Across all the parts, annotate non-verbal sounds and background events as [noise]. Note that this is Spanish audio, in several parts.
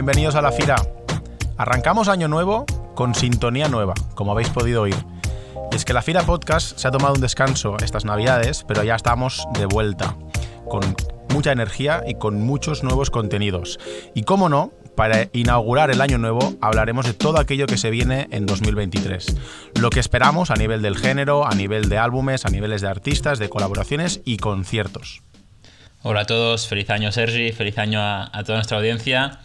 bienvenidos a la Fira. Arrancamos año nuevo con sintonía nueva, como habéis podido oír. Y es que la Fira Podcast se ha tomado un descanso estas navidades, pero ya estamos de vuelta, con mucha energía y con muchos nuevos contenidos. Y cómo no, para inaugurar el año nuevo hablaremos de todo aquello que se viene en 2023. Lo que esperamos a nivel del género, a nivel de álbumes, a niveles de artistas, de colaboraciones y conciertos. Hola a todos, feliz año Sergi, feliz año a, toda nuestra audiencia.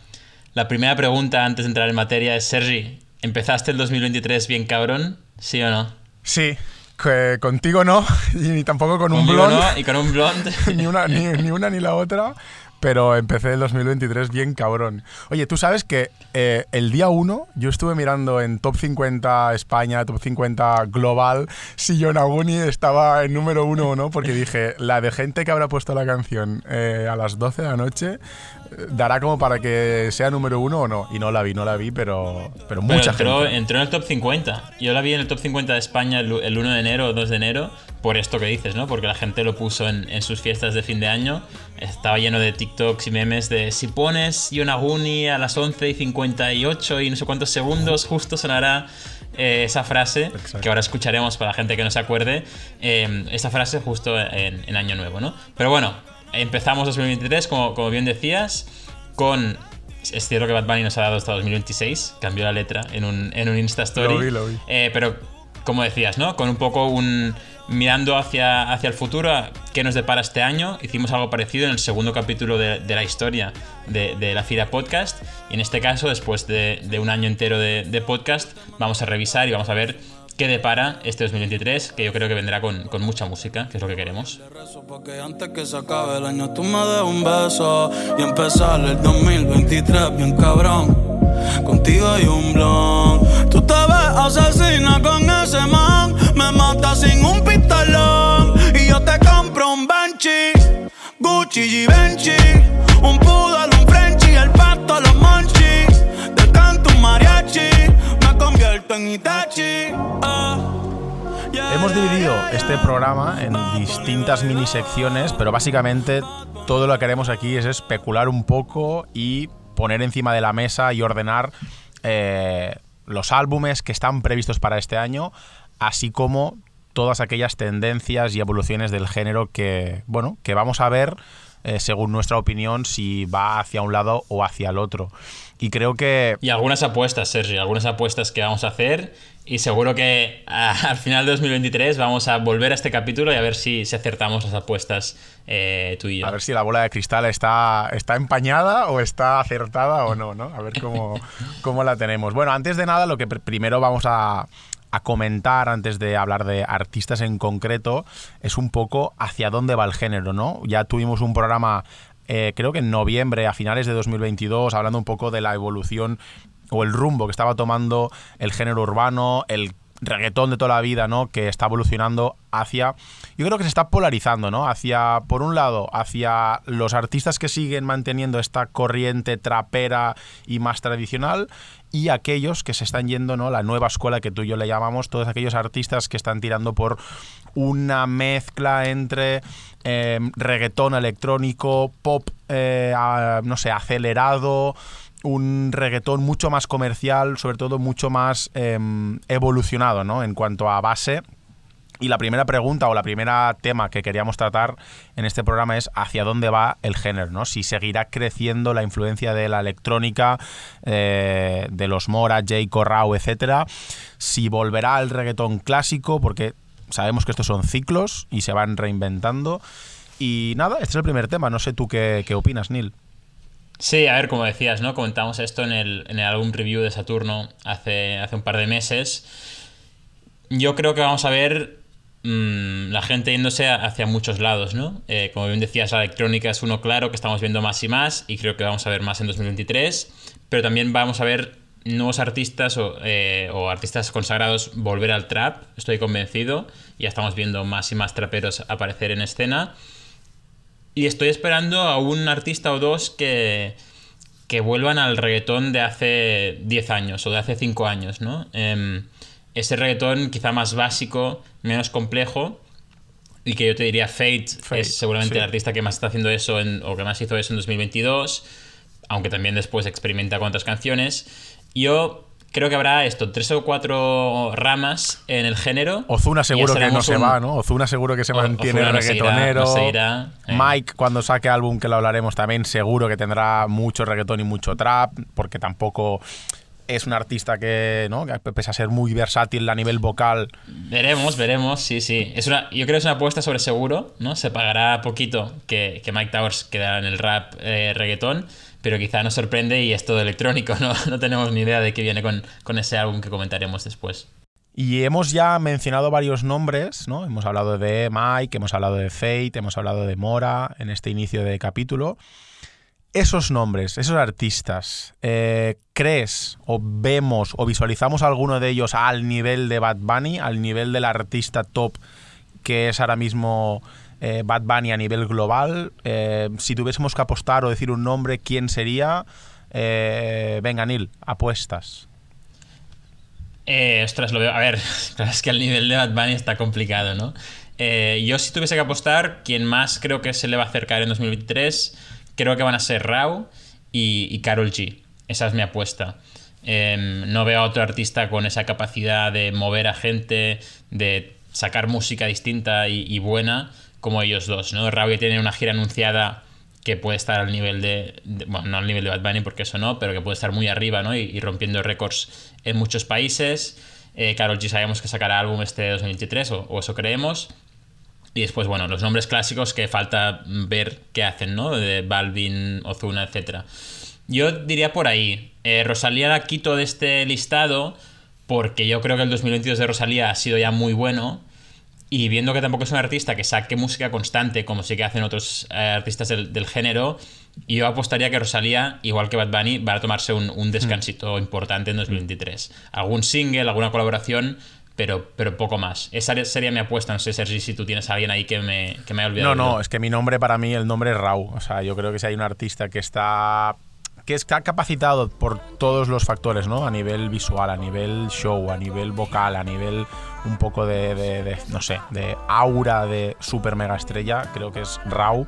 La primera pregunta antes de entrar en materia es, Sergi, ¿empezaste el 2023 bien cabrón? ¿Sí o no? Sí, que contigo no, [laughs] y ni tampoco con un blond. y con un blond. [laughs] ni, una, ni, una ni la otra pero empecé el 2023 bien cabrón. Oye, tú sabes que eh, el día 1 yo estuve mirando en Top 50 España, Top 50 Global, si Yonaguni estaba en número 1 o no, porque dije, la de gente que habrá puesto la canción eh, a las 12 de la noche dará como para que sea número 1 o no. Y no la vi, no la vi, pero, pero mucha entró, gente. Entró en el top 50. Yo la vi en el top 50 de España el, 1 de enero o 2 de enero, por esto que dices, ¿no? Porque la gente lo puso en, en sus fiestas de fin de año. Estaba lleno de TikToks y memes de si pones Yonaguni a las 11 y 58 y no sé cuántos segundos, justo sonará eh, esa frase, que ahora escucharemos para la gente que no se acuerde, eh, esa frase justo en, en, Año Nuevo, ¿no? Pero bueno, empezamos 2023, como, como bien decías, con es cierto que Bad Bunny nos ha dado hasta 2026, cambió la letra en un, en un Insta Story. Eh, pero, como decías, ¿no? Con un poco un. Mirando hacia, hacia el futuro, ¿qué nos depara este año? Hicimos algo parecido en el segundo capítulo de, la historia de, la FIRA Podcast. Y en este caso, después de, un año entero de podcast, vamos a revisar y vamos a ver qué depara este 2023, que yo creo que vendrá con, con mucha música, que es lo que queremos. Porque antes que se acabe el año tú me des un beso y empezar el 2023 bien cabrón. Contigo hay un Gucci. Un un el pato, los. En Itachi. Hemos dividido este programa en distintas mini secciones, pero básicamente todo lo que haremos aquí es especular un poco y poner encima de la mesa y ordenar eh, los álbumes que están previstos para este año, así como todas aquellas tendencias y evoluciones del género que, bueno, que vamos a ver eh, según nuestra opinión si va hacia un lado o hacia el otro. Y creo que... Y algunas apuestas, Sergio, algunas apuestas que vamos a hacer y seguro que [laughs] al final de 2023 vamos a volver a este capítulo y a ver si, si acertamos las apuestas eh, tú y yo. A ver si la bola de cristal está, está empañada o está acertada o no, ¿no? A ver cómo, [laughs] cómo la tenemos. Bueno, antes de nada, lo que primero vamos a, a comentar antes de hablar de artistas en concreto es un poco hacia dónde va el género, ¿no? Ya tuvimos un programa eh, creo que en noviembre, a finales de 2022, hablando un poco de la evolución o el rumbo que estaba tomando el género urbano, el reggaetón de toda la vida, ¿no? Que está evolucionando hacia. Yo creo que se está polarizando, ¿no? Hacia, por un lado, hacia los artistas que siguen manteniendo esta corriente trapera y más tradicional. Y aquellos que se están yendo, ¿no? La nueva escuela que tú y yo le llamamos, todos aquellos artistas que están tirando por una mezcla entre eh, reggaetón electrónico, pop, eh, no sé, acelerado un reggaetón mucho más comercial, sobre todo mucho más em, evolucionado, ¿no? En cuanto a base. Y la primera pregunta o la primera tema que queríamos tratar en este programa es hacia dónde va el género, ¿no? Si seguirá creciendo la influencia de la electrónica, eh, de los Mora, J. Corrao, etcétera. Si volverá al reggaetón clásico, porque sabemos que estos son ciclos y se van reinventando. Y nada, este es el primer tema. No sé tú qué, qué opinas, Neil. Sí, a ver, como decías, ¿no? Comentamos esto en el, en álbum review de Saturno hace, hace un par de meses. Yo creo que vamos a ver mm, la gente yéndose hacia muchos lados, ¿no? Eh, como bien decías, la electrónica es uno claro que estamos viendo más y más y creo que vamos a ver más en 2023, pero también vamos a ver nuevos artistas o, eh, o artistas consagrados volver al trap, estoy convencido, ya estamos viendo más y más traperos aparecer en escena. Y estoy esperando a un artista o dos que, que vuelvan al reggaetón de hace 10 años o de hace 5 años, ¿no? Em, ese reggaetón quizá más básico, menos complejo, y que yo te diría Fate, es seguramente el artista que más está haciendo eso en, o que más hizo eso en 2022. aunque también después experimenta con otras canciones. Yo creo que habrá esto, tres o cuatro ramas en el género. Ozuna seguro que no se va, ¿no? Ozuna seguro que se mantiene no reggaetonero. se irá, no se irá, eh. Mike, cuando saque álbum, que lo hablaremos también, seguro que tendrá mucho reggaetón y mucho trap, porque tampoco es un artista que, ¿no? que pese a ser muy versátil a nivel vocal. Veremos, veremos, sí, sí. Es una, yo creo que es una apuesta sobre seguro, ¿no? Se pagará poquito que, que Mike Towers quedará en el rap eh, reggaetón, pero quizá nos sorprende y es todo electrónico, ¿no? [laughs] No tenemos ni idea de qué viene con, con ese álbum que comentaremos después. Y hemos ya mencionado varios nombres, ¿no? Hemos hablado de Mike, hemos hablado de Fate, hemos hablado de Mora en este inicio de capítulo. Esos nombres, esos artistas, eh, ¿crees o vemos o visualizamos alguno de ellos al nivel de Bad Bunny, al nivel del artista top que es ahora mismo eh, Bad Bunny a nivel global? Eh, si tuviésemos que apostar o decir un nombre, ¿quién sería? Eh, venga, Neil, apuestas. Ostras, lo veo. A ver, [laughs] es que el nivel de Bad Bunny está complicado, ¿no? Yo, si tuviese que apostar, quien más creo que se le va a acercar en 2023, creo que van a ser Rao y, y Carol G. Esa es mi apuesta. Em, no veo a otro artista con esa capacidad de mover a gente, de sacar música distinta y buena como ellos dos, ¿no? Ya tiene una gira anunciada que puede estar al nivel de, bueno, no al nivel de Bad Bunny porque eso no, pero que puede estar muy arriba, ¿no? Y, rompiendo récords en muchos países. Eh, Karol G sabemos que sacará álbum este 2023, o, o eso creemos. Y después, bueno, los nombres clásicos que falta ver qué hacen, ¿no? De Balvin, Ozuna, etc. Yo diría por ahí. Eh, Rosalía la quito de este listado porque yo creo que el 2022 de Rosalía ha sido ya muy bueno. Y viendo que tampoco es un artista que saque música constante, como sí que hacen otros eh, artistas del, del género, yo apostaría que Rosalía, igual que Bad Bunny, va a tomarse un, un descansito importante en 2023. Algún single, alguna colaboración, pero, pero poco más. Esa sería mi apuesta. No sé, Sergi, si tú tienes a alguien ahí que me, que me haya olvidado. No, no, es que mi nombre para mí, el nombre es Rau. O sea, yo creo que si hay un artista que está que está capacitado por todos los factores, ¿no? A nivel visual, a nivel show, a nivel vocal, a nivel un poco de, de- de, no sé, de aura de super mega estrella, creo que es Rau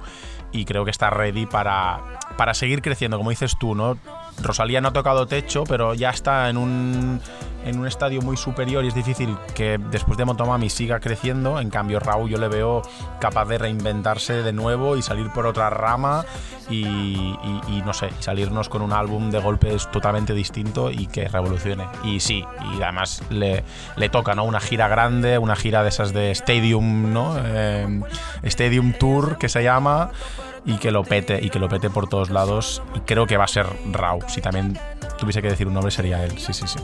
y creo que está ready para, para seguir creciendo, como dices tú, ¿no? Rosalía no ha tocado techo, pero ya está en un, en un estadio muy superior y es difícil que después de Motomami siga creciendo. En cambio, Raúl yo le veo capaz de reinventarse de nuevo y salir por otra rama y, y- y, no sé, salirnos con un álbum de golpes totalmente distinto y que revolucione. Y sí, y además le, le toca, ¿no? Una gira grande, una gira de esas de Stadium, ¿no? Eh, Stadium Tour que se llama y que lo pete y que lo pete por todos lados y creo que va a ser Rau si también tuviese que decir un nombre sería él sí sí sí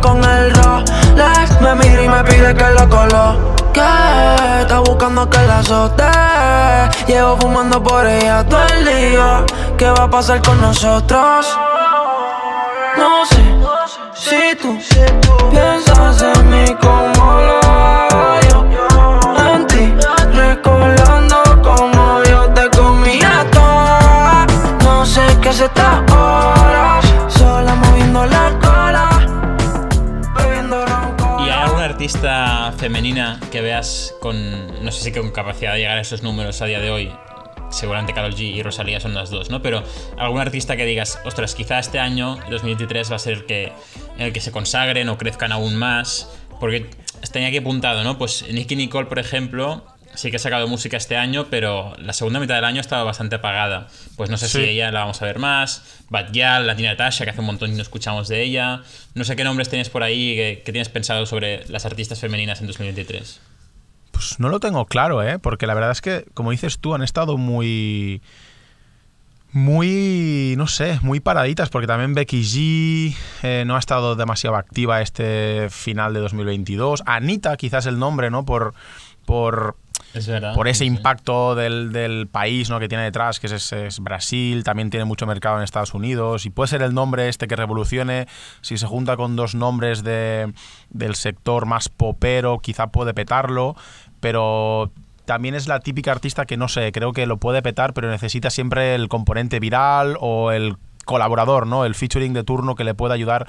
con el Rolex. Me mira y me pide que lo coloque. Está buscando que la azote. Llevo fumando por ella todo el día. ¿Qué va a pasar con nosotros? No sé si tú piensas en mí como lo yo. En ti, recordando como yo te comía toda No sé qué hace estas horas. Sola moviendo la artista femenina que veas con, no sé si con capacidad de llegar a esos números a día de hoy? Seguramente Karol G y Rosalía son las dos, ¿no? Pero algún artista que digas, ostras, quizá este año, 2023, va a ser el que, el que se consagren o crezcan aún más. Porque tenía aquí apuntado, ¿no? Pues Nicky Nicole, por ejemplo, sí que ha sacado música este año, pero la segunda mitad del año ha estado bastante apagada. Pues no sé Sí. si ella la vamos a ver más. Bad Gyal, la Tina Natasha, que hace un montón y no escuchamos de ella. No sé qué nombres tienes por ahí que tienes pensado sobre las artistas femeninas en 2023. pues no lo tengo claro eh porque la verdad es que como dices tú han estado muy muy no sé muy paraditas porque también Becky G eh, no ha estado demasiado activa este final de 2022 Anita quizás el nombre no por por Es verdad. por ese Sí, sí. impacto del, del país ¿no? que tiene detrás, que es, es- es Brasil, también tiene mucho mercado en Estados Unidos, y puede ser el nombre este que revolucione, si se junta con dos nombres de, del sector más popero, quizá puede petarlo, pero también es la típica artista que no sé, creo que lo puede petar, pero necesita siempre el componente viral o el colaborador, ¿no? El featuring de turno que le pueda ayudar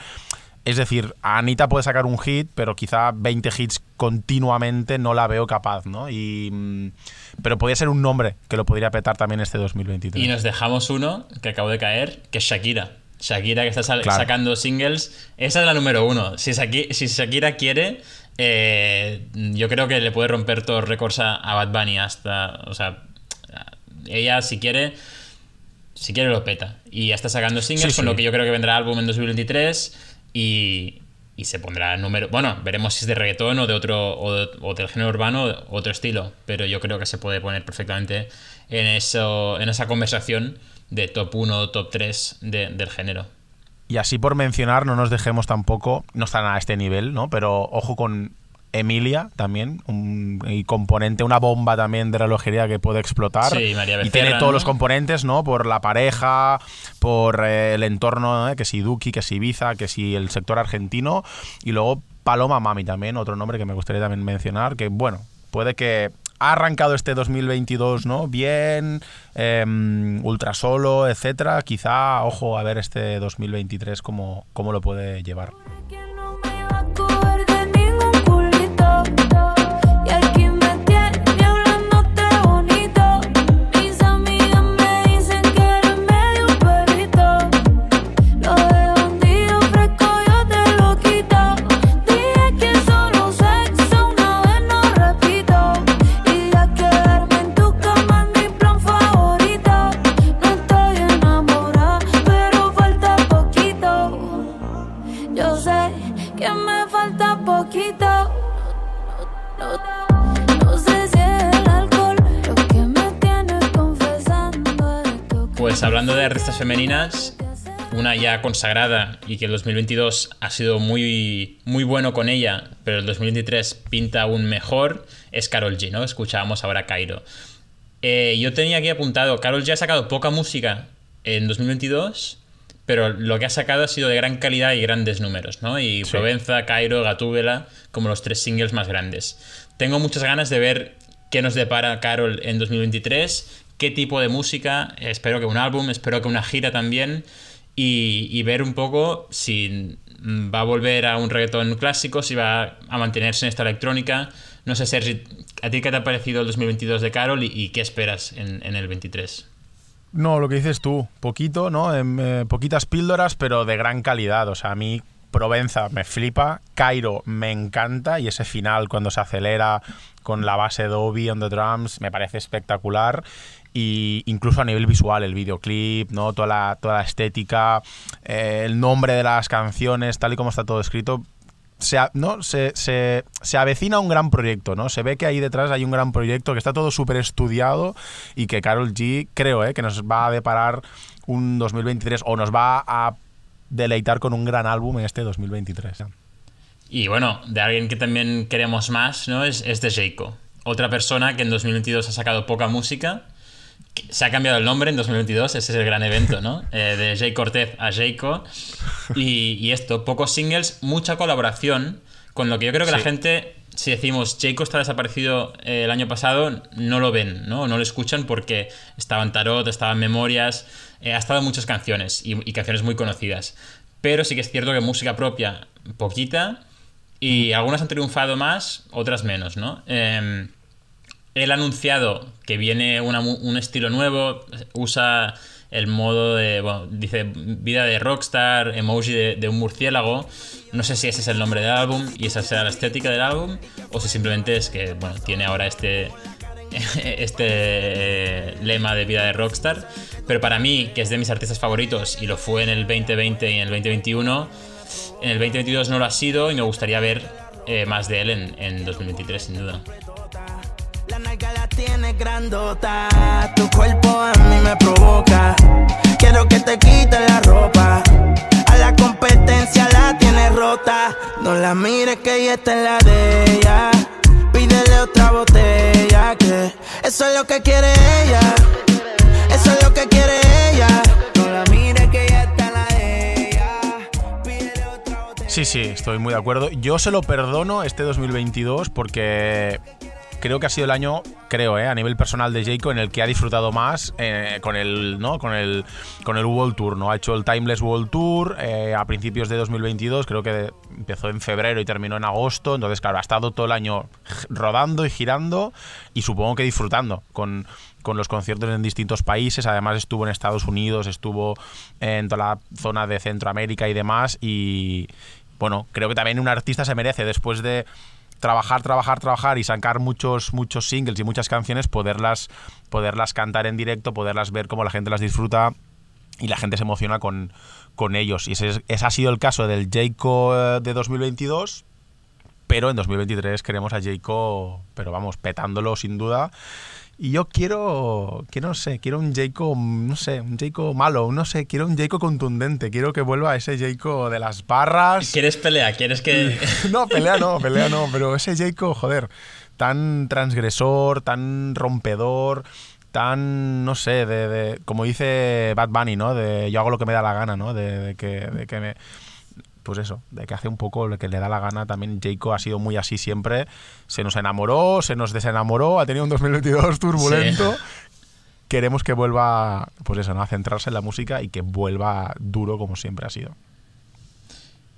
Es decir, Anita puede sacar un hit, pero quizá 20 hits continuamente no la veo capaz, ¿no? Y, mm, pero podría ser un nombre que lo podría petar también este 2023. Y nos dejamos uno que acabo de caer, que es Shakira. Shakira que está sacando singles. Esa es la número uno. Si, si Shakira quiere, eh, yo creo que le puede romper todos los récords a, Bad Bunny hasta. O sea, ella si quiere. Si quiere lo peta. Y ya está sacando singles, con lo que yo creo que vendrá álbum en 2023 y, se pondrá número. Bueno, veremos si es de reggaetón o de otro. o, del género urbano otro estilo. Pero yo creo que se puede poner perfectamente en, eso, en esa conversación de top 1 o top 3 del género. Y así por mencionar, no nos dejemos tampoco, no están a este nivel, ¿no? Pero ojo con Emilia también, un y componente, una bomba también de relojería que puede explotar. Sí, María y tiene todos los componentes, ¿no? Por la pareja, por eh, el entorno, ¿eh? que si Duki, que si Ibiza, que si el sector argentino. Y luego Paloma Mami también, otro nombre que me gustaría también mencionar, que bueno, puede que ha arrancado este 2022, ¿no? Bien, em, ultra solo, etcétera. Quizá, ojo, a ver este 2023 cómo, cómo lo puede llevar. De artistas femeninas, una ya consagrada y que el 2022 ha sido muy, muy bueno con ella, pero el 2023 pinta aún mejor, es Carol G, ¿no? Escuchábamos ahora Cairo. Eh, yo tenía aquí apuntado, Carol G ha sacado poca música en 2022, pero lo que ha sacado ha sido de gran calidad y grandes números, ¿no? Y Provenza, Cairo, Gatúbela, como los tres singles más grandes. Tengo muchas ganas de ver qué nos depara Carol en 2023 qué tipo de música, espero que un álbum, espero que una gira también, y, ver un poco si va a volver a un reggaetón clásico, si va a mantenerse en esta electrónica. No sé, Sergi, ¿a ti qué te ha parecido el 2022 de Carol y, qué esperas en, el 23? No, lo que dices tú, poquito, ¿no? Em, eh, poquitas píldoras, pero de gran calidad. O sea, a mí Provenza me flipa, Cairo me encanta y ese final cuando se acelera con la base Dobby on the drums me parece espectacular y incluso a nivel visual, el videoclip, ¿no? toda, la, toda la estética, eh, el nombre de las canciones, tal y como está todo escrito, se, ¿no? Se, se, se, avecina un gran proyecto, ¿no? Se ve que ahí detrás hay un gran proyecto, que está todo súper estudiado y que Carol G, creo, ¿eh? que nos va a deparar un 2023 o nos va a deleitar con un gran álbum en este 2023. Y bueno, de alguien que también queremos más, ¿no? Es, es de Jayco. Otra persona que en 2022 ha sacado poca música se ha cambiado el nombre en 2022, ese es el gran evento, ¿no? [laughs] Eh, de Jay Cortez a Jayco. Y, esto, pocos singles, mucha colaboración, con lo que yo creo que la gente, si decimos Jayco está desaparecido eh, el año pasado, no lo ven, ¿no? No lo escuchan porque estaba en Tarot, estaba en Memorias, eh, ha estado en muchas canciones y, y, canciones muy conocidas. Pero sí que es cierto que música propia, poquita, y algunas han triunfado más, otras menos, ¿no? Él ha anunciado que viene un estilo nuevo, usa el modo de, bueno, dice vida de rockstar, emoji de, un murciélago. No sé si ese es el nombre del álbum y esa sea la estética del álbum, o si simplemente es que, bueno, tiene ahora este, [laughs] este eh, lema de vida de rockstar. Pero para mí, que es de mis artistas favoritos y lo fue en el 2020 y en el 2021, en el 2022 no lo ha sido y me gustaría ver eh, más de él en, en 2023, sin duda. La nalga la tiene grandota. Tu cuerpo a mí me provoca. Quiero que te quite la ropa. A la competencia la tiene rota. No la mires que ella está en la de ella. Pídele otra botella. Que eso es lo que quiere ella. Eso es lo que quiere ella. No la mires que ella está en la de ella. Pídele otra botella. Sí, sí, estoy muy de acuerdo. Yo se lo perdono este 2022 porque creo que ha sido el año, creo, eh, a nivel personal de Jayco, en el que ha disfrutado más eh, con el, ¿no? Con el, con el World Tour, ¿no? Ha hecho el Timeless World Tour eh, a principios de 2022, creo que empezó en febrero y terminó en agosto, entonces claro, ha estado todo el año rodando y girando y supongo que disfrutando con, con los conciertos en distintos países. Además estuvo en Estados Unidos, estuvo en toda la zona de Centroamérica y demás. Y bueno, creo que también un artista se merece, después de trabajar, trabajar, trabajar y sacar muchos, muchos singles y muchas canciones, poderlas, poderlas cantar en directo, poderlas ver cómo la gente las disfruta y la gente se emociona con, con ellos. Y ese, ese ha sido el caso del Jayco eh, de 2022. Pero en 2023 queremos a Jayco, pero vamos, petándolo sin duda. Y yo quiero, quiero, no sé, quiero un Jayco, no sé, un Jayco malo, no sé, quiero un Jayco contundente, quiero que vuelva a ese Jayco de las barras. ¿Quieres pelea? ¿Quieres que...? [laughs] no, pelea no, pelea no, pero ese Jayco, joder, tan transgresor, tan rompedor, tan, no sé, de, como dice Bad Bunny, ¿no? De yo hago lo que me da la gana, ¿no? De, que, de que me pues eso, de que hace un poco lo que le da la gana. También Jayco ha sido muy así siempre. Se nos enamoró, se nos desenamoró, ha tenido un 2022 turbulento. Queremos que vuelva, pues eso, ¿no? a centrarse en la música y que vuelva duro como siempre ha sido.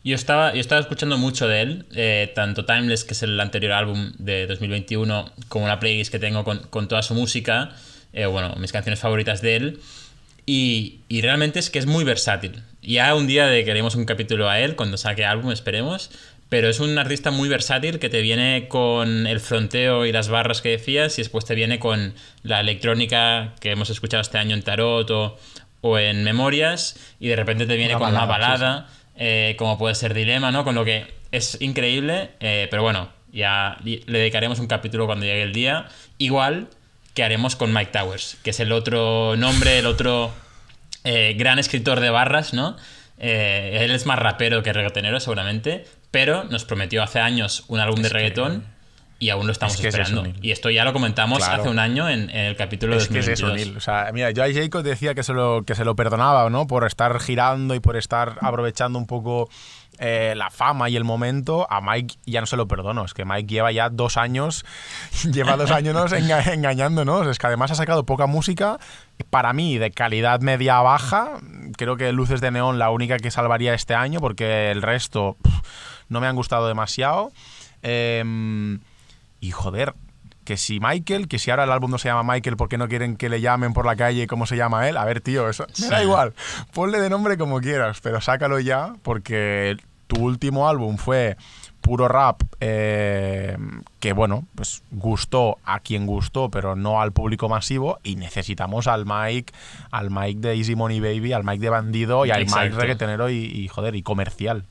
Yo estaba, yo estaba escuchando mucho de él, eh, tanto Timeless, que es el anterior álbum de 2021, como la playlist que tengo con, con toda su música, eh, bueno, mis canciones favoritas de él. Y, y, realmente es que es muy versátil. Ya un día queremos un capítulo a él, cuando saque álbum, esperemos. Pero es un artista muy versátil que te viene con el fronteo y las barras que decías y después te viene con la electrónica que hemos escuchado este año en Tarot o, en Memorias y de repente te viene con una balada, eh, como puede ser Dilema, ¿no? Con lo que es increíble, eh, pero bueno, ya le dedicaremos un capítulo cuando llegue el día. Igual que haremos con Mike Towers, que es el otro nombre, el otro eh, gran escritor de barras, ¿no? Eh, él es más rapero que reggaetonero, seguramente, pero nos prometió hace años un álbum de reggaetón y aún lo estamos esperando. y esto ya lo comentamos hace un año en, el capítulo de 2022. o sea, mira, yo a Jacob decía que se lo, que se lo perdonaba, ¿no? Por estar girando y por estar aprovechando un poco eh, la fama y el momento, a Mike ya no se lo perdono. Es que Mike lleva ya dos años, [laughs] lleva dos años engañándonos. Es que además ha sacado poca música, para mí, de calidad media-baja. Creo que Luces de Neón la única que salvaría este año, porque el resto no me han gustado demasiado. Em, y joder, que si Michael, que si ahora el álbum no se llama Michael porque no quieren que le llamen por la calle como se llama él, a ver, tío, eso me da igual. Ponle de nombre como quieras, pero sácalo ya porque tu último álbum fue puro rap eh, que bueno, pues gustó a quien gustó, pero no al público masivo y necesitamos al Mike, al Mike de Easy Money Baby, al Mike de Bandido y al Mike reggaetonero y, y joder, y comercial.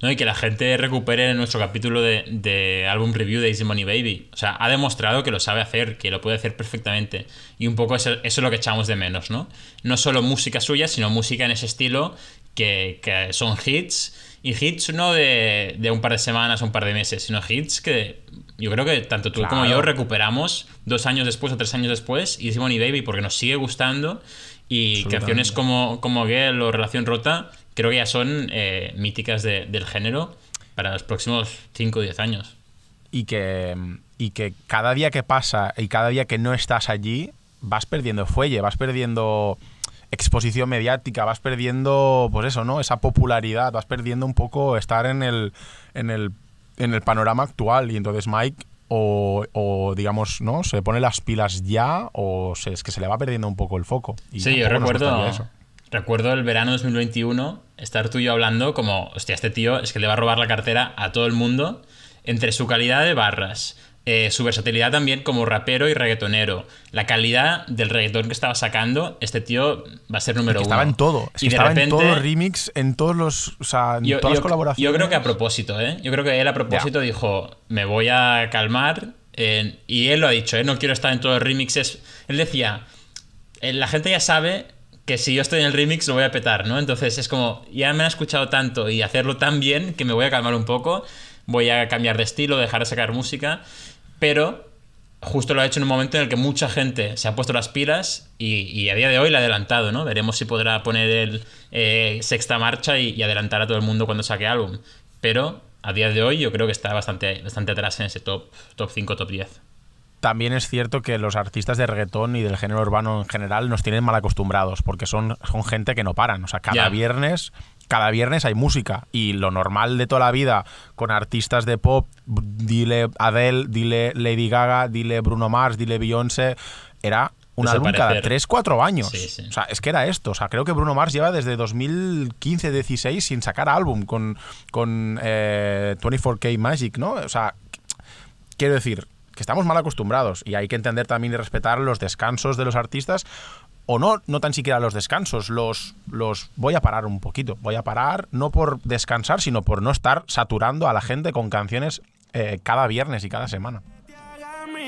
¿No? Y que la gente recupere nuestro capítulo de, de, álbum review de Easy Money Baby. O sea, ha demostrado que lo sabe hacer, que lo puede hacer perfectamente. Y un poco eso, es lo que echamos de menos, ¿no? No solo música suya, sino música en ese estilo que, que son hits y hits no de, de, un par de semanas un par de meses, sino hits que yo creo que tanto tú como yo recuperamos dos años después o tres años después, Easy Money Baby, porque nos sigue gustando. Y canciones como, como Girl o Relación Rota, creo que ya son eh, míticas del género para los próximos 5 o 10 años. Y que, y que cada día que pasa y cada día que no estás allí, vas perdiendo fuelle, vas perdiendo exposición mediática, vas perdiendo, pues eso, ¿no? Esa popularidad, vas perdiendo un poco estar en el, en el, en el panorama actual. Y entonces Mike o, digamos, ¿no? Se pone las pilas ya o es que se le va perdiendo un poco el foco. Y sí, yo recuerdo, recuerdo el verano 2021 estar tú y yo hablando como, hostia, este tío es que le va a robar la cartera a todo el mundo entre su calidad de barras, eh, su versatilidad también como rapero y reggaetonero, la calidad del reggaetón que estaba sacando, este tío va a ser número uno. Estaba en todo, y estaba en todo remix, en todos los, o sea, en todas las colaboraciones. Yo creo que a propósito, ¿eh? Yo creo que él a propósito dijo, me voy a calmar, y él lo ha dicho, ¿eh? No quiero estar en todos los remixes. Él decía, eh, la gente ya sabe que si yo estoy en el remix lo voy a petar, ¿no? Entonces es como, ya me han escuchado tanto y hacerlo tan bien que me voy a calmar un poco, voy a cambiar de estilo, dejar de sacar música pero justo lo ha hecho en un momento en el que mucha gente se ha puesto las pilas y, a día de hoy le ha adelantado, ¿no? Veremos si podrá poner el eh, sexta marcha y, adelantar a todo el mundo cuando saque álbum. Pero a día de hoy yo creo que está bastante, bastante atrás en ese top, top 5, top 10. También es cierto que los artistas de reggaetón y del género urbano en general nos tienen mal acostumbrados, porque son, son gente que no paran. O sea, cada viernes. Cada viernes hay música y lo normal de toda la vida con artistas de pop, dile Adele, dile Lady Gaga, dile Bruno Mars, dile Beyoncé, era un álbum cada Desaparecer. 3, 4 años. Sí, sí. O sea, es que era esto. O sea, creo que Bruno Mars lleva desde 2015-16 sin sacar álbum con, con eh, 24K Magic, ¿no? O sea, quiero decir que estamos mal acostumbrados y hay que entender también y respetar los descansos de los artistas o no, no tan siquiera los descansos, los, los voy a parar un poquito, voy a parar no por descansar, sino por no estar saturando a la gente con canciones eh, cada viernes y cada semana.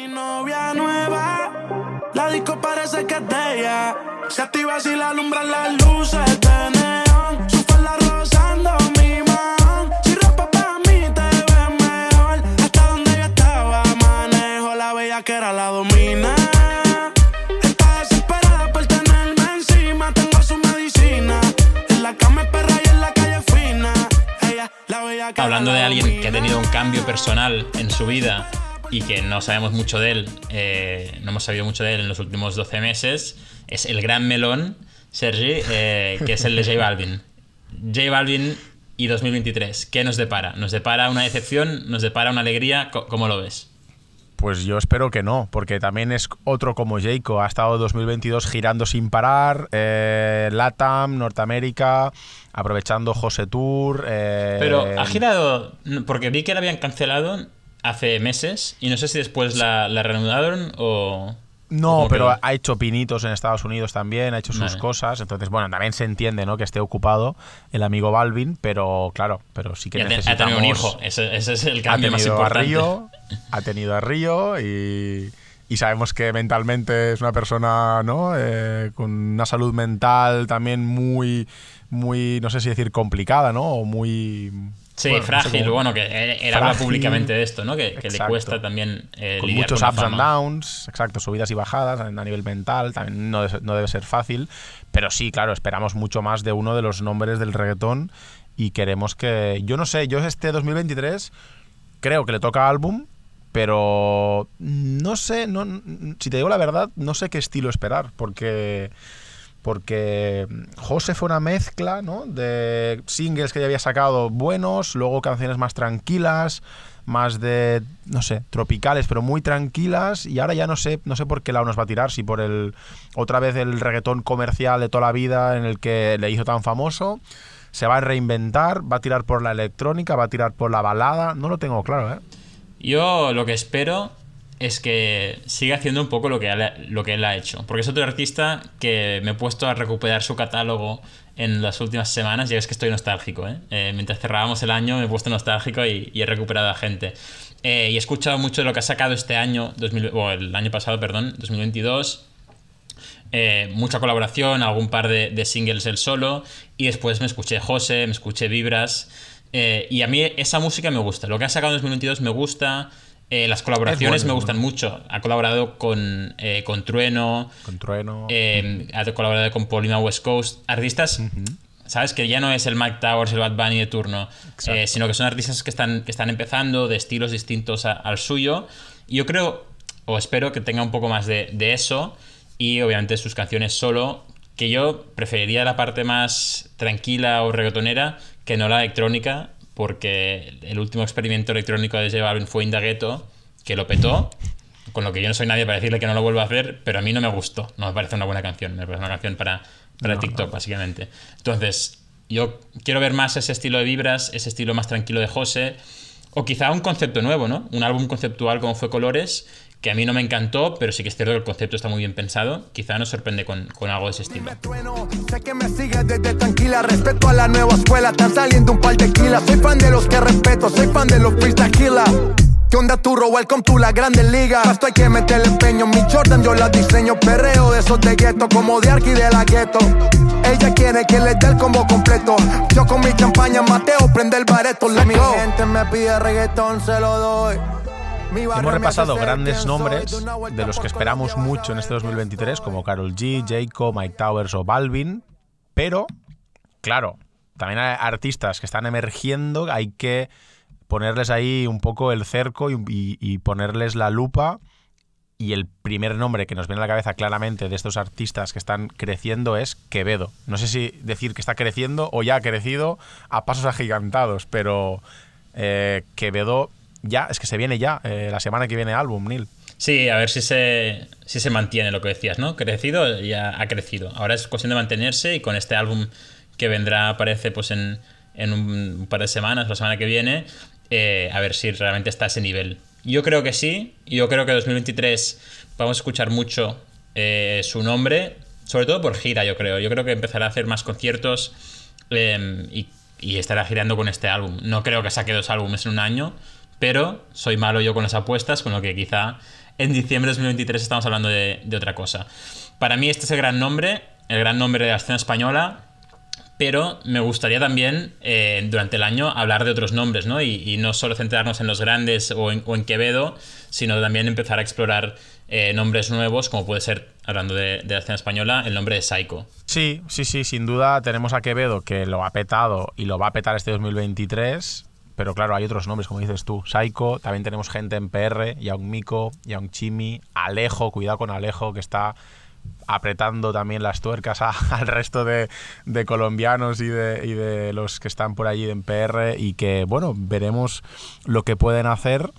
Novia nueva. La disco parece que es de. Se activa si la alumbran las luces de neón. Su falda rozando manejo. La bella que era la domina. Está desesperada por tenerme encima. Tengo su medicina. En la cama es perra y en la calle fina. Ella, la Hablando la de alguien que ha tenido un cambio personal en su vida y que no sabemos mucho de él, eh, no hemos sabido mucho de él en los últimos 12 meses, es el gran melón, Sergi, eh, que es el de J Balvin. J Balvin y 2023, ¿qué nos depara? ¿Nos depara una decepción? ¿Nos depara una alegría? ¿Cómo lo ves? Pues yo espero que no, porque también es otro como Jayco. Ha estado 2022 girando sin parar, eh, Latam, Norteamérica, aprovechando José Tour. eh, Pero ha girado, porque vi que la habían cancelado hace meses y no sé si después la, la reanudaron o... No, ¿Cómo pero quedó? ha hecho pinitos en Estados Unidos también, ha hecho sus Vale. cosas. Entonces, bueno, también se entiende, ¿no? Que esté ocupado el amigo Balvin, pero claro, pero sí que Y ha, te- ha necesitamos... tenido un hijo, ese, ese es el ha cambio más tenido a importante. Río, [laughs] ha tenido a Río y, y sabemos que mentalmente es una persona, ¿no? Eh, con una salud mental también muy, muy, no sé si decir complicada, ¿no? O muy... Sí, bueno, no sé frágil, bueno, que él, habla públicamente de esto, ¿no? Que, que le cuesta también eh, con lidiar muchos con la ups and downs, exacto, subidas y bajadas a a nivel mental, también no, debe- no debe ser fácil, pero sí, claro, esperamos mucho más de uno de los nombres del reggaetón y queremos que, yo no sé, yo este 2023 creo que le toca álbum, pero no sé, no, si te digo la verdad, no sé qué estilo esperar, porque porque José fue una mezcla ¿no? de singles que ya había sacado buenos, luego canciones más tranquilas, más de, no sé, tropicales, pero muy tranquilas, y ahora ya no sé, no sé por qué lado nos va a tirar, si por el otra vez el reggaetón comercial de toda la vida en el que le hizo tan famoso, se va a reinventar, va a tirar por la electrónica, va a tirar por la balada, no lo tengo claro, ¿eh? Yo lo que espero es que siga haciendo un poco lo que, él, lo que él ha hecho. Porque es otro artista que me he puesto a recuperar su catálogo en las últimas semanas. Ya ves que estoy nostálgico, ¿eh? Eh, mientras cerrábamos el año me he puesto nostálgico y, y he recuperado a gente. Eh, y he escuchado mucho de lo que ha sacado este año, 2000 o el año pasado, perdón, 2022. Eh, mucha colaboración, algún par de, de singles él solo. Y después me escuché José, me escuché Vibras. Y a mí esa música me gusta. Lo que ha sacado en 2022 me gusta. Eh, las colaboraciones bueno, me gustan mucho. Ha colaborado con, eh, con Trueno, Con Trueno. eh, ha colaborado con Polima West Coast. Artistas, ¿sabes? Que ya no es el Mike Towers, el Bad Bunny de turno, sino que son artistas que están, que están empezando de estilos distintos a- al suyo. Y yo creo, o espero que tenga un poco más de, de eso. Y obviamente sus canciones solo, que yo preferiría la parte más tranquila o reggaetonera que no la electrónica, porque el último experimento electrónico de J Balvin fue Indagueto, que lo petó, con lo que yo no soy nadie para decirle que no lo vuelva a hacer, pero a mí no me gustó, no me parece una buena canción, me parece una canción para, para TikTok, básicamente. Entonces, yo quiero ver más ese estilo de vibras, ese estilo más tranquilo de José, o quizá un concepto nuevo, ¿no? Un álbum conceptual como fue Colores, que a mí no me encantó, pero sí que es cierto que el concepto está muy bien pensado, quizá nos sorprende con, con algo de ese estilo. Me trueno, sé que me sigues desde tranquila. Respeto a la nueva escuela, están saliendo un par de kilas. Soy fan de los que respeto, soy fan de los freestyle killer. ¿Qué onda turro? Welcome to la grande liga. Esto hay que meterle empeño. Mi Jordan yo la diseño. Perreo de esos de gueto, como de Arki de la gueto. Ella quiere que le dé el combo completo. Yo con mi champaña Mateo prende el bareto. Gente me pide reggaetón, se lo doy. Hemos repasado grandes nombres. De los que esperamos mucho en este 2023, como Carol G, Jayco, Mike Towers o Balvin, pero, claro, también hay artistas que están emergiendo, hay que ponerles ahí un poco el cerco y, y- y ponerles la lupa Y el primer nombre que nos viene a la cabeza claramente de estos artistas que están creciendo es Quevedo. No sé si decir que está creciendo o ya ha crecido a pasos agigantados, pero eh, Quevedo ya, es que se viene ya, eh, la semana que viene álbum, Neil. Sí, a ver si se, si se mantiene lo que decías, ¿no? Crecido, ya ha crecido. Ahora es cuestión de mantenerse y con este álbum que vendrá, parece, pues en, en un par de semanas, la semana que viene, eh, a ver si realmente está a ese nivel. Yo creo que sí, yo creo que 2023 vamos a escuchar mucho eh, su nombre, sobre todo por gira, yo creo. Yo creo que empezará a hacer más conciertos y, y estará girando con este álbum. No creo que saque dos álbumes en un año, pero soy malo yo con las apuestas, con lo que quizá en diciembre de 2023 estamos hablando de, otra cosa. Para mí este es el gran nombre, el gran nombre de la escena española, pero me gustaría también eh, durante el año hablar de otros nombres, ¿no? Y, no solo centrarnos en los grandes o en, o en Quevedo, sino también empezar a explorar eh, nombres nuevos, como puede ser, hablando de, de la escena española, el nombre de Psycho. Sí, sí, sí, sin duda tenemos a Quevedo que lo ha petado y lo va a petar este 2023. Pero claro, hay otros nombres, como dices tú. Psycho, también tenemos gente en PR, Young Miko, Young Chimi, Alejo, cuidado con Alejo, que está apretando también las tuercas [laughs] al resto de, de colombianos y de, y de los que están por allí en PR y que, bueno, veremos lo que pueden hacer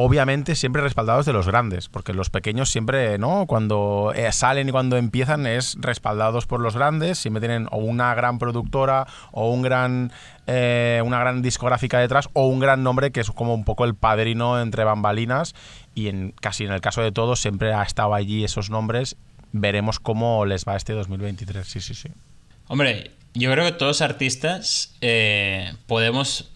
obviamente siempre respaldados de los grandes, porque los pequeños siempre, ¿no? Cuando eh, salen y cuando empiezan es respaldados por los grandes, siempre tienen o una gran productora o un gran eh, una gran discográfica detrás o un gran nombre que es como un poco el padrino entre bambalinas y en casi en el caso de todos siempre ha estado allí esos nombres. Veremos cómo les va este 2023. Sí, sí, sí. Hombre, yo creo que todos artistas eh, podemos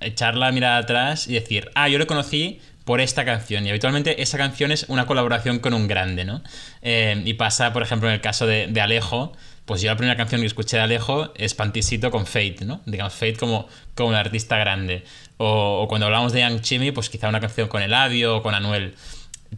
echar la mirada atrás y decir, ah, yo lo conocí por esta canción. Y habitualmente esa canción es una colaboración con un grande, ¿no? Eh, y pasa, por ejemplo, en el caso de, de Alejo, pues yo la primera canción que escuché de Alejo es Pantisito con Fate, ¿no? Digamos, Fate como, como un artista grande. O, cuando hablamos de Young Chimmy, pues quizá una canción con Eladio o con Anuel.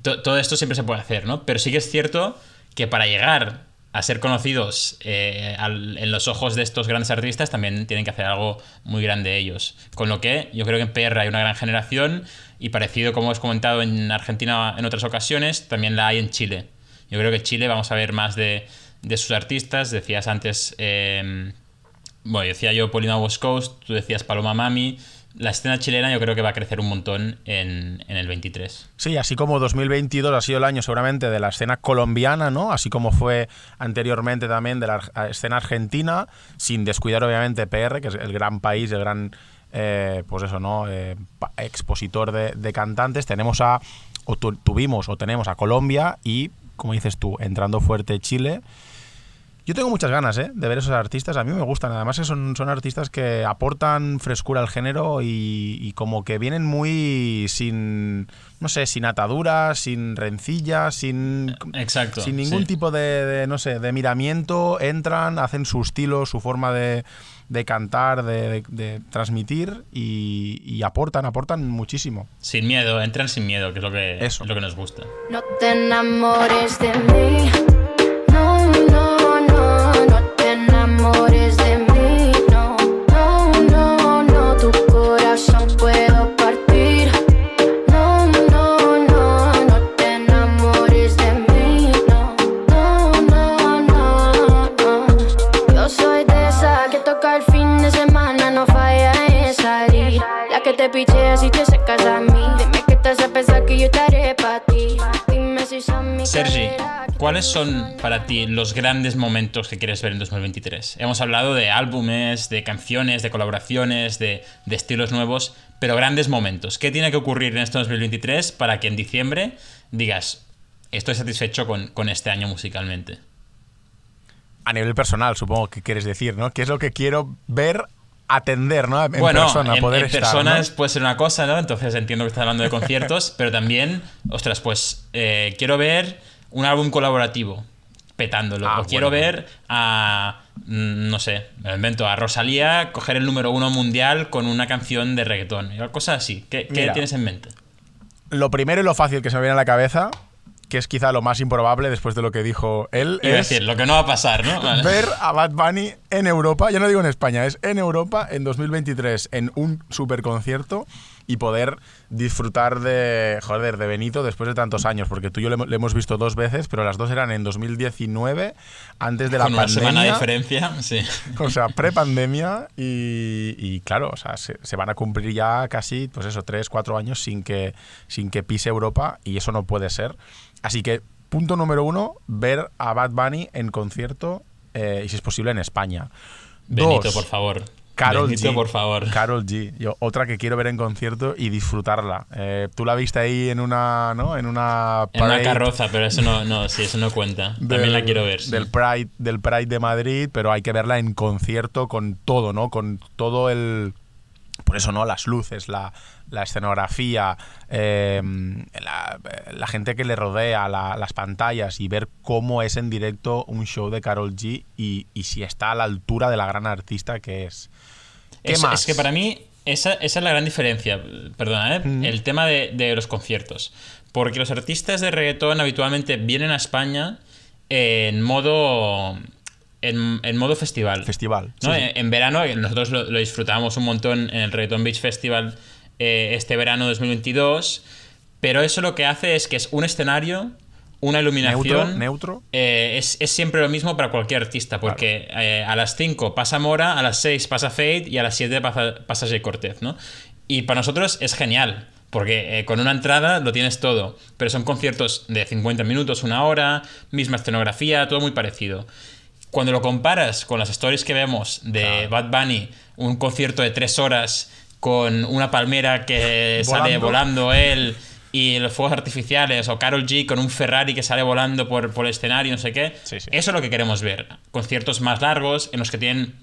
To- todo esto siempre se puede hacer, ¿no? Pero sí que es cierto que para llegar a ser conocidos eh, en los ojos de estos grandes artistas también tienen que hacer algo muy grande ellos. Con lo que yo creo que en PR hay una gran generación y parecido como os he comentado en Argentina en otras ocasiones, también la hay en Chile. Yo creo que en Chile vamos a ver más de, de sus artistas. Decías antes, eh, bueno, decía yo Polima West Coast, tú decías Paloma Mami. La escena chilena yo creo que va a crecer un montón en, en el 23. Sí, así como 2022 ha sido el año seguramente de la escena colombiana, ¿no? Así como fue anteriormente también de la escena argentina, sin descuidar obviamente PR, que es el gran país, el gran, eh, pues eso, ¿no? Eh, expositor de, cantantes. Tenemos a, tuvimos o tenemos a Colombia y, como dices tú, entrando fuerte Chile. Yo tengo muchas ganas ¿eh? de ver esos artistas. A mí me gustan. Además, que son, son artistas que aportan frescura al género y, y como que vienen muy sin, no sé, sin ataduras, sin rencillas, sin, Exacto. sin ningún sí. tipo de, de, no sé, de miramiento. Entran, hacen su estilo, su forma de, de cantar, de, de- de transmitir y, y aportan, aportan muchísimo. Sin miedo, entran sin miedo, que es lo que, Eso. es lo que nos gusta. No te enamores de mí. Te picheas y te secas a mí. Dime que hace pensar que yo estaré para ti. Dime si son mi Sergi. ¿cuáles son para ti los grandes momentos que quieres ver en 2023? Hemos hablado de álbumes, de canciones, de colaboraciones, de, de estilos nuevos, pero grandes momentos. ¿Qué tiene que ocurrir en este 2023 para que en diciembre digas, estoy satisfecho con, con este año musicalmente? A nivel personal, supongo que quieres decir, ¿no? ¿Qué es lo que quiero ver, atender, ¿no? En bueno, persona, en, poder en estar, personas ¿no? puede ser una cosa, ¿no? Entonces entiendo que estás hablando de conciertos, [laughs] pero también, ostras, pues eh, quiero ver un álbum colaborativo petándolo. Ah, o quiero ver a, mm, no sé, me lo invento, a Rosalía coger el número uno mundial con una canción de reggaetón. Cosas así. ¿Qué, qué Mira. tienes en mente? Lo primero y lo fácil que se me viene a la cabeza, que es quizá lo más improbable después de lo que dijo él, Iba es decir, lo que no va a pasar, ¿no? Vale. ver a Bad Bunny en Europa, ya no digo en España, es en Europa en 2023 en un super concierto y poder disfrutar de, joder, de Benito después de tantos años, porque tú y yo le, hemo- le hemos visto dos veces, pero las dos eran en 2019, antes de la Con una pandemia. semana de diferencia, sí. O sea, prepandemia y, y claro, o sea, se, se van a cumplir ya casi, pues eso, tres, cuatro años sin que, sin que pise Europa y eso no puede ser. Así que, punto número uno, ver a Bad Bunny en concierto eh, y si es posible en España. Benito, Dos, por favor. Carol Benito, G. por favor. Carol G. Yo, otra que quiero ver en concierto y disfrutarla. Eh, Tú la viste ahí en una, ¿no? En una En una carroza, pero eso no, no, sí, eso no cuenta. [laughs] También la quiero ver. sí. Del Pride, del Pride de Madrid, pero hay que verla en concierto con todo, ¿no? Con todo el. Por eso, ¿no? Las luces, la, la escenografía, eh, la, la gente que le rodea, la- las pantallas y ver cómo es en directo un show de Carol G y, y si está a la altura de la gran artista que es. ¿Qué es, más? es que para mí esa, esa es la gran diferencia, perdona, ¿eh? el tema de, de los conciertos. Porque los artistas de reggaetón habitualmente vienen a España en modo, en, en modo festival. Festival. ¿no? sí, sí. En, en verano, eh, nosotros lo, lo disfrutábamos un montón en el Reggaeton Beach Festival eh, este verano 2022, pero eso lo que hace es que es un escenario, una Neutro, iluminación... neutro. Eh, es, es siempre lo mismo para cualquier artista, porque eh, a las 5 pasa Mora, a las 6 pasa Fade y a las 7 pasa, pasa Jay Cortez, ¿no? Y para nosotros es genial, porque eh, con una entrada lo tienes todo, pero son conciertos de 50 minutos, una hora, misma escenografía, todo muy parecido. Cuando lo comparas con las stories que vemos de Bad Bunny, un concierto de 3 horas con una palmera que [laughs] sale Volando. volando él y los fuegos artificiales o Carol G con un Ferrari que sale volando por, por el escenario, no sé qué. Sí, sí. Eso es lo que queremos ver. Conciertos más largos en los que tienen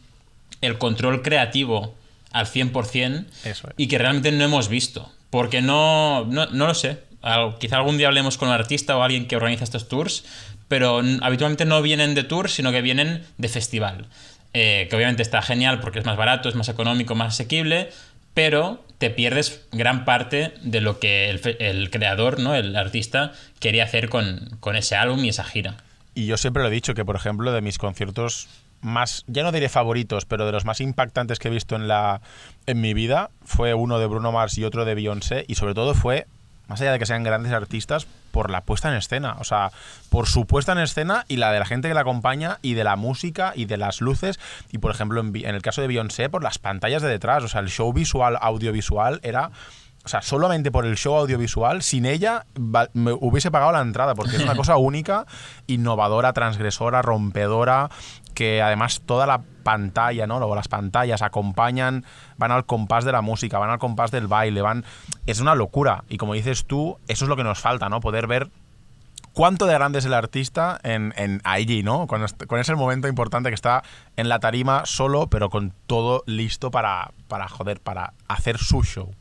el control creativo al 100% Eso es. y que realmente no hemos visto. Porque no, no, no lo sé. Al- Quizá algún día hablemos con un artista o alguien que organiza estos tours, pero habitualmente no vienen de tour, sino que vienen de festival. Eh, que obviamente está genial porque es más barato, es más económico, más asequible, pero te pierdes gran parte de lo que el, el creador, ¿no? el artista, quería hacer con, con ese álbum y esa gira. Y yo siempre lo he dicho que, por ejemplo, de mis conciertos más, ya no diré favoritos, pero de los más impactantes que he visto en, la, en mi vida, fue uno de Bruno Mars y otro de Beyoncé, y sobre todo fue, más allá de que sean grandes artistas, por la puesta en escena, o sea, por su puesta en escena y la de la gente que la acompaña y de la música y de las luces, y por ejemplo, en, el caso de Beyoncé, por las pantallas de detrás, o sea, el show visual, audiovisual era... O sea, solamente por el show audiovisual, sin ella me hubiese pagado la entrada, porque es una [laughs] cosa única, innovadora, transgresora, rompedora, que además toda la pantalla, ¿no? Luego las pantallas acompañan, van al compás de la música, van al compás del baile, van... Es una locura. Y como dices tú, eso es lo que nos falta, ¿no? Poder ver cuánto de grande es el artista en, en allí, ¿no? Con, este- con ese momento importante que está en la tarima solo, pero con todo listo para, para joder, para hacer su show.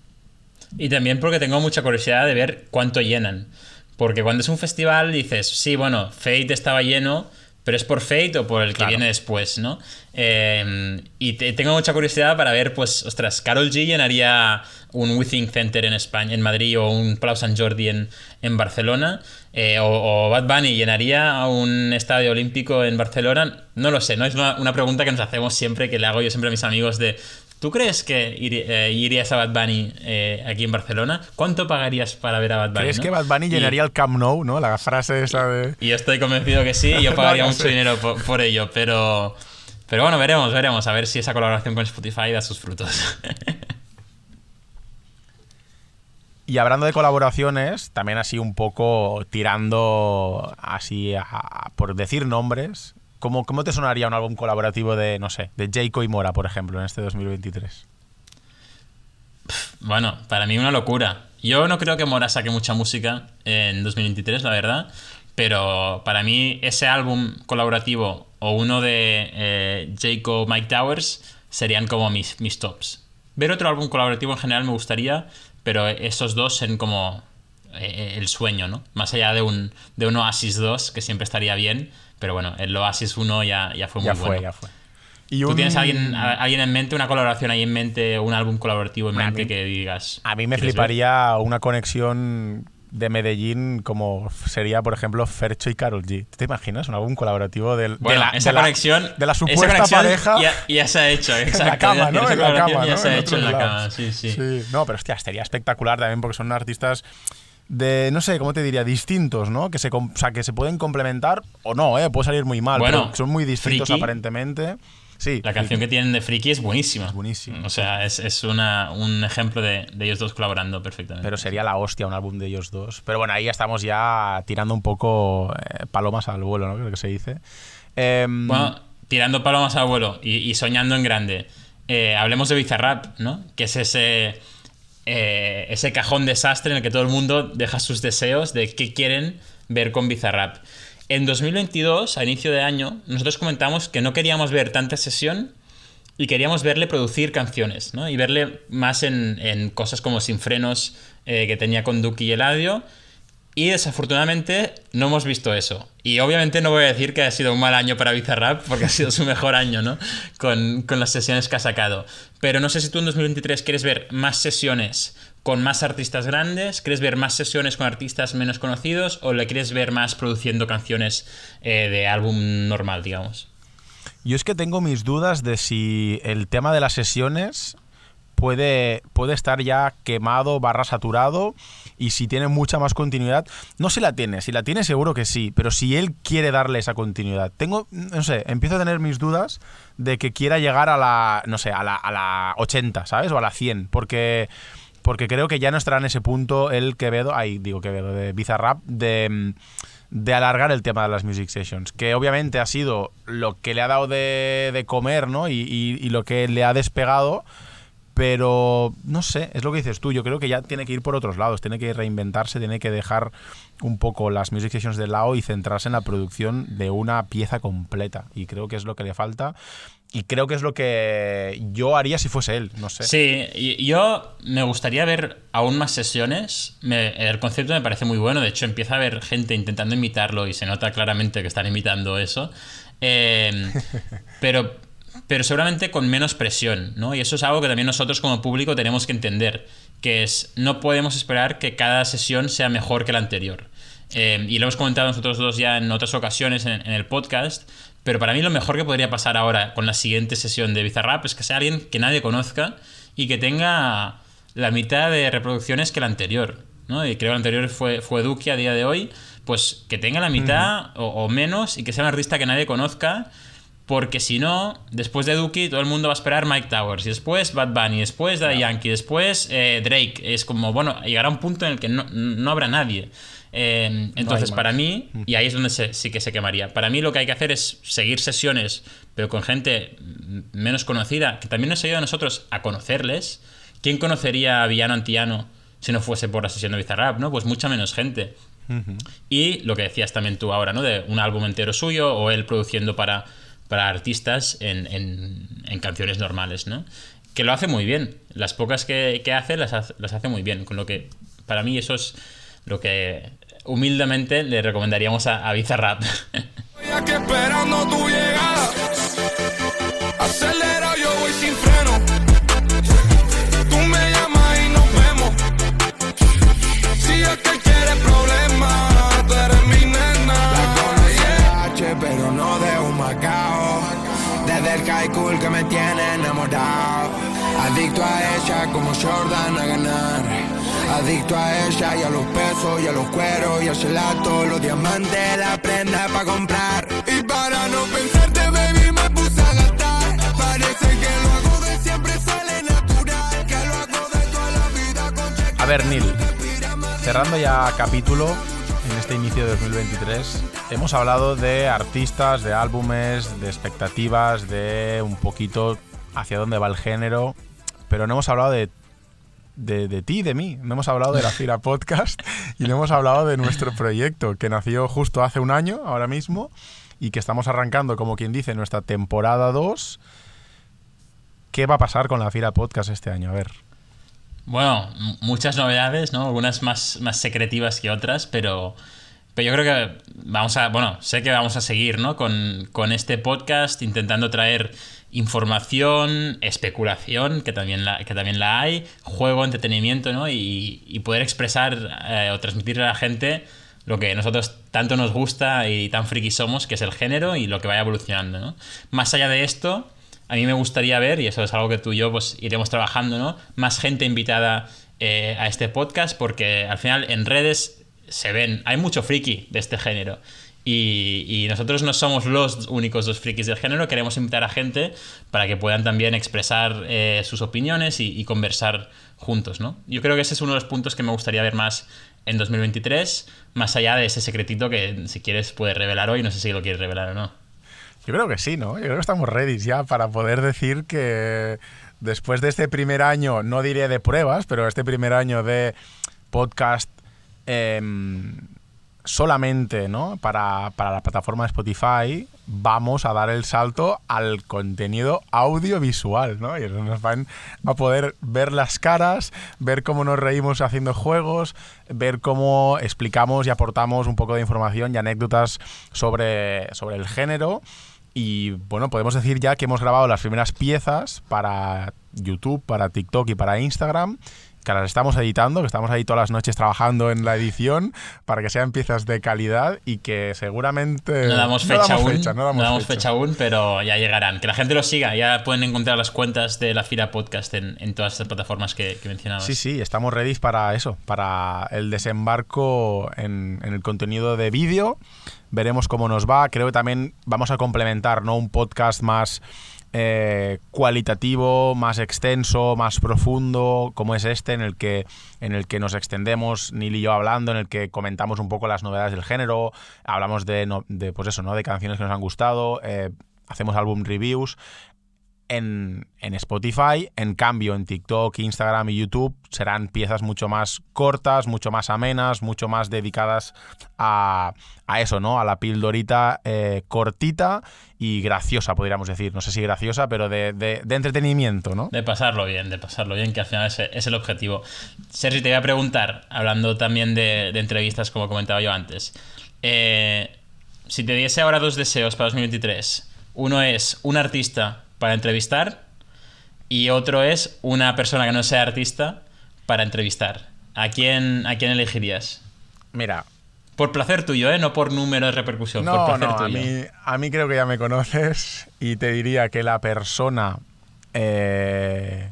Y también porque tengo mucha curiosidad de ver cuánto llenan. Porque cuando es un festival dices, sí, bueno, Fate estaba lleno, pero es por Fate o por el que Claro. viene después, ¿no? Eh, y te- tengo mucha curiosidad para ver, pues, ostras, Carol G llenaría un Withing Center en España, en Madrid, o un Palau Sant Jordi en, en Barcelona, eh, o, o Bad Bunny llenaría un estadio olímpico en Barcelona. No lo sé, ¿no? Es una, una pregunta que nos hacemos siempre, que le hago yo siempre a mis amigos de... ¿Tú crees que iri- eh, irías a Bad Bunny eh, aquí en Barcelona? ¿Cuánto pagarías para ver a Bad Bunny? ¿Crees no? que Bad Bunny Y- llenaría el Camp Nou, ¿no? La frase esa de... y yo estoy convencido que sí, [laughs] y yo pagaría no mucho sé. dinero por, por ello, pero, pero bueno, veremos, veremos, a ver si esa colaboración con Spotify da sus frutos. [laughs] Y hablando de colaboraciones, también así un poco tirando así a- por decir nombres, ¿cómo, ¿cómo te sonaría un álbum colaborativo de, no sé, de Jayco y Mora, por ejemplo, en este 2023? bueno, para mí una locura. Yo no creo que Mora saque mucha música en 2023, la verdad, pero para mí ese álbum colaborativo o uno de eh, Mike Towers serían como mis, mis tops. Ver otro álbum colaborativo en general me gustaría, pero esos dos son como eh, el sueño, ¿no? Más allá de un, de un Oasis 2, que siempre estaría bien, pero bueno, el Oasis 1 ya, ya fue muy ya fue, bueno. ya fue. Y ¿Tú un- tienes a alguien, a- alguien en mente, una colaboración ahí en mente, un álbum colaborativo en A mente mí- que digas? A mí me ¿quieres ver? fliparía una conexión de Medellín como sería, por ejemplo, Fercho y Carol G. ¿Te imaginas un álbum colaborativo del, Bueno, de, la, esa de la- conexión. de la esa supuesta conexión pareja Ya, ya se ha hecho, exacto. [laughs] en la cama, ¿no? Esa En la cama, ya ¿no? se ha En hecho en la cama, lados. sí, sí. No, pero hostia, estaría espectacular también porque son artistas de, no sé, ¿cómo te diría? Distintos, ¿no? Que se, o sea, que se pueden complementar o no, ¿eh? Puede salir muy mal, Bueno, pero son muy distintos Friki. aparentemente. Sí. La canción que tienen de Friki es buenísima. Es buenísima. O sea, es, es una, un ejemplo de, de ellos dos colaborando perfectamente. Pero sería la hostia un álbum de ellos dos. Pero bueno, ahí ya estamos ya tirando un poco eh, palomas al vuelo, ¿no? Creo que se dice. Em, Bueno, tirando palomas al vuelo y, y soñando en grande, eh, hablemos de Bizarrap, ¿no? Que es ese, eh, ese cajón desastre en el que todo el mundo deja sus deseos de qué quieren ver con Bizarrap. En 2022, a inicio de año, nosotros comentamos que no queríamos ver tanta sesión y queríamos verle producir canciones, ¿no? Y verle más en, en cosas como Sin Frenos eh, que tenía con Duki y Eladio. Y desafortunadamente no hemos visto eso. Y obviamente no voy a decir que ha sido un mal año para Bizarrap, porque ha sido su mejor año, ¿no? Con, con las sesiones que ha sacado. Pero no sé si tú en 2023 quieres ver más sesiones con más artistas grandes, quieres ver más sesiones con artistas menos conocidos, o le quieres ver más produciendo canciones eh, de álbum normal, digamos. Yo es que tengo mis dudas de si el tema de las sesiones puede, puede estar ya quemado barra saturado y si tiene mucha más continuidad. No si la tiene, si la tiene seguro que sí, pero si él quiere darle esa continuidad. Tengo, no sé, empiezo a tener mis dudas de que quiera llegar a la, no sé, a la, a la 80, ¿sabes? O a la 100, porque... Porque creo que ya no estará en ese punto el Quevedo, ahí digo Quevedo, de Bizarrap, de, de alargar el tema de las music sessions, que obviamente ha sido lo que le ha dado de, de comer, ¿no? Y, y- y lo que le ha despegado, pero no sé, es lo que dices tú, yo creo que ya tiene que ir por otros lados, tiene que reinventarse, tiene que dejar un poco las music sessions de lado y centrarse en la producción de una pieza completa, y creo que es lo que le falta. Y creo que es lo que yo haría si fuese él, no sé. Sí, yo me gustaría ver aún más sesiones. Me- el concepto me parece muy bueno. De hecho, empieza a haber gente intentando imitarlo y se nota claramente que están imitando eso. Eh, [laughs] pero, pero seguramente con menos presión, ¿no? Y eso es algo que también nosotros como público tenemos que entender. Que es, no podemos esperar que cada sesión sea mejor que la anterior. Eh, y lo hemos comentado nosotros dos ya en otras ocasiones en, en el podcast. Pero para mí lo mejor que podría pasar ahora con la siguiente sesión de Bizarrap es que sea alguien que nadie conozca y que tenga la mitad de reproducciones que la anterior. ¿no? Y creo que la anterior fue, fue Duki a día de hoy. Pues que tenga la mitad o, o menos y que sea un artista que nadie conozca. Porque si no, después de Duki, todo el mundo va a esperar Mike Towers. Y después Bad Bunny, después Daddy Yankee, después eh, Drake. Es como, bueno, llegará un punto en el que no, no habrá nadie. Eh, entonces, para mí, y ahí es donde se- sí que se quemaría. Para mí, lo que hay que hacer es seguir sesiones, pero con gente mm, menos conocida, que también nos ayuda a nosotros a conocerles. ¿Quién conocería a Villano Antiano si no fuese por la sesión de Bizarrap? ¿no? Pues mucha menos gente. Y lo que decías también tú ahora, ¿no? De un álbum entero suyo o él produciendo para, para artistas en, en- canciones normales, ¿no? Que lo hace muy bien. Las pocas que, que hace las, hace las hace muy bien. Con lo que para mí eso es lo que humildemente le recomendaríamos a, a Bizarrap. [laughs] Estoy aquí esperando tu llegada. Acelera, como Jordan a ganar. Adicto a ella y a los pesos y a los cueros y al gelato, los diamantes, la prenda para comprar. Y para no pensarte, baby, me puse a gastar. Parece que lo hago de siempre, sale natural. Que lo hago de toda la vida con. A ver, Neil, cerrando ya capítulo en este inicio de 2023, hemos hablado de artistas, de álbumes, de expectativas, de un poquito hacia dónde va el género, pero no hemos hablado de, de, de ti, de mí, no hemos hablado de la Fira [laughs] Podcast y no hemos hablado de nuestro proyecto que nació justo hace un año, ahora mismo, y que estamos arrancando, como quien dice, nuestra temporada 2. ¿Qué va a pasar con la Fira Podcast este año? A ver. Bueno, muchas novedades, ¿no? Algunas más, más secretivas que otras, pero, pero yo creo que vamos a, bueno, sé que vamos a seguir, ¿no? Con, con este podcast, intentando traer información, especulación, que también la, que también la hay, juego, entretenimiento, ¿no? Y, y poder expresar eh, o transmitirle a la gente lo que nosotros tanto nos gusta y tan friki somos, que es el género y lo que vaya evolucionando, ¿no? Más allá de esto, a mí me gustaría ver, y eso es algo que tú y yo pues, iremos trabajando, ¿no? Más gente invitada eh, a este podcast, porque al final en redes se ven, hay mucho friki de este género. Y, nosotros no somos los únicos dos frikis del género, queremos invitar a gente para que puedan también expresar eh, sus opiniones y, conversar juntos, ¿no? Yo creo que ese es uno de los puntos que me gustaría ver más en 2023, más allá de ese secretito que si quieres puedes revelar hoy, no sé si lo quieres revelar o no. Yo creo que sí, ¿no? Yo creo que estamos ready ya para poder decir que después de este primer año, no diré de pruebas, pero este primer año de podcast em, solamente ¿no? para, la plataforma de Spotify, vamos a dar el salto al contenido audiovisual, ¿no? Y nos van a poder ver las caras, ver cómo nos reímos haciendo juegos, ver cómo explicamos y aportamos un poco de información y anécdotas sobre, sobre el género. Y bueno, podemos decir ya que hemos grabado las primeras piezas para YouTube, para TikTok y para Instagram que las estamos editando, que estamos ahí todas las noches trabajando en la edición para que sean piezas de calidad y que seguramente... No damos fecha aún, no damos, fecha. aún, pero ya llegarán. Que la gente lo siga, ya pueden encontrar las cuentas de la Fira Podcast en, todas estas plataformas que, que mencionabas. Sí, sí, estamos ready para eso, para el desembarco en, en el contenido de vídeo. Veremos cómo nos va. Creo que también vamos a complementar ¿no? un podcast más eh, cualitativo, más extenso, más profundo, como es este, en el que, en el que nos extendemos, Neil y yo hablando, en el que comentamos un poco las novedades del género, hablamos de, pues eso, ¿no? de canciones que nos han gustado, eh, hacemos álbum reviews en, Spotify. En cambio, en TikTok, Instagram y YouTube serán piezas mucho más cortas, mucho más amenas, mucho más dedicadas a, eso, ¿no? A la pildorita eh, cortita y graciosa, podríamos decir. No sé si graciosa, pero de, entretenimiento, ¿no? De pasarlo bien, de pasarlo bien, que al final es, es el objetivo. Sergi, te voy a preguntar, hablando también de, entrevistas, como comentaba yo antes. Eh, si te diese ahora dos deseos para 2023, uno es un artista para entrevistar y otro es una persona que no sea artista para entrevistar. ¿A quién, a quién elegirías? Mira. Por placer tuyo, ¿eh? No por número de repercusión. por placer tuyo. A mí, a mí creo que ya me conoces y te diría que la persona... Eh,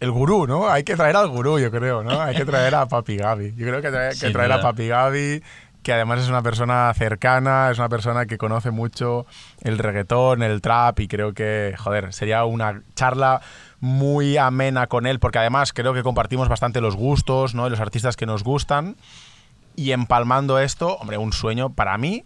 el gurú, ¿no? Hay que traer al gurú, yo creo, ¿no? Hay que traer a Papi Gaby. Yo creo que hay que traer a Papi Gaby que además es una persona cercana, es una persona que conoce mucho el reggaetón, el trap y creo que, joder, sería una charla muy amena con él porque además creo que compartimos bastante los gustos, ¿no? los artistas que nos gustan y empalmando esto, hombre, un sueño para mí,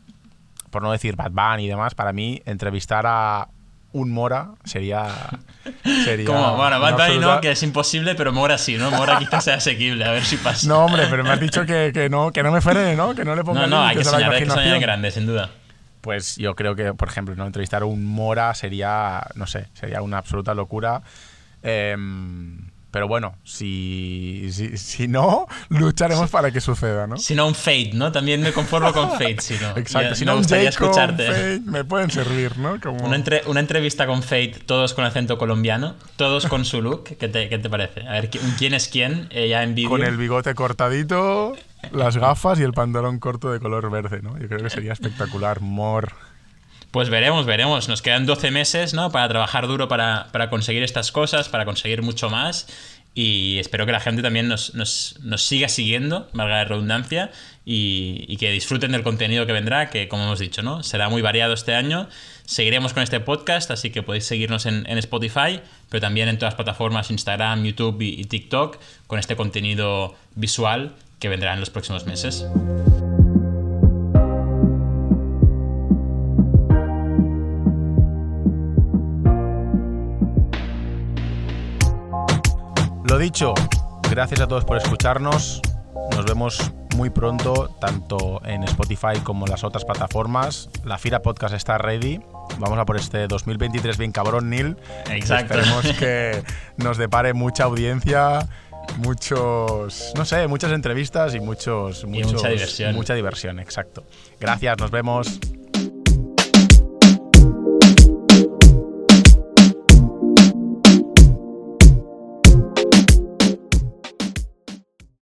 por no decir Bad Bunny y demás, para mí entrevistar a un Mora sería. [laughs] sería Como, bueno, Bad Bunny no, que es imposible, pero Mora sí, ¿no? Mora quizás sea asequible, a ver si pasa. No, hombre, pero me has dicho que, que no, que no me frene, ¿no? Que no le ponga No, no, hay que, soñar, hay que soñar grande, sin duda. Pues yo creo que, por ejemplo, no entrevistar a un Mora sería, no sé, sería una absoluta locura. Eh, pero bueno, si, si, no, lucharemos para que suceda, ¿no? Si no, un Fate, ¿no? También me conformo con [laughs] Fate, si no. Exacto, si no, un Jacob, escucharte. Fate, me pueden servir, ¿no? [laughs] Como... Una, una, entrevista con Fate, todos con acento colombiano, todos con su look, ¿qué te, qué te parece? A ver, ¿quién es quién eh, ya en vídeo? Con el bigote cortadito, las gafas y el pantalón corto de color verde, ¿no? Yo creo que sería espectacular, more. Pues veremos, veremos. Nos quedan 12 meses, ¿no? Para trabajar duro para, conseguir estas cosas, para conseguir mucho más. Y espero que la gente también nos, siga siguiendo, valga la redundancia, y, que disfruten del contenido que vendrá, que como hemos dicho, ¿no? Será muy variado este año. Seguiremos con este podcast, así que podéis seguirnos en, Spotify, pero también en todas las plataformas, Instagram, YouTube y TikTok, con este contenido visual que vendrá en los próximos meses. Dicho, gracias a todos por escucharnos. Nos vemos muy pronto, tanto en Spotify como en las otras plataformas. La Fira Podcast está ready. Vamos a por este 2023 bien cabrón, Neil. Exacto. Esperemos [laughs] que nos depare mucha audiencia, muchos, no sé, muchas entrevistas y muchos, muchos mucha diversión. Mucha diversión, exacto. Gracias, nos vemos.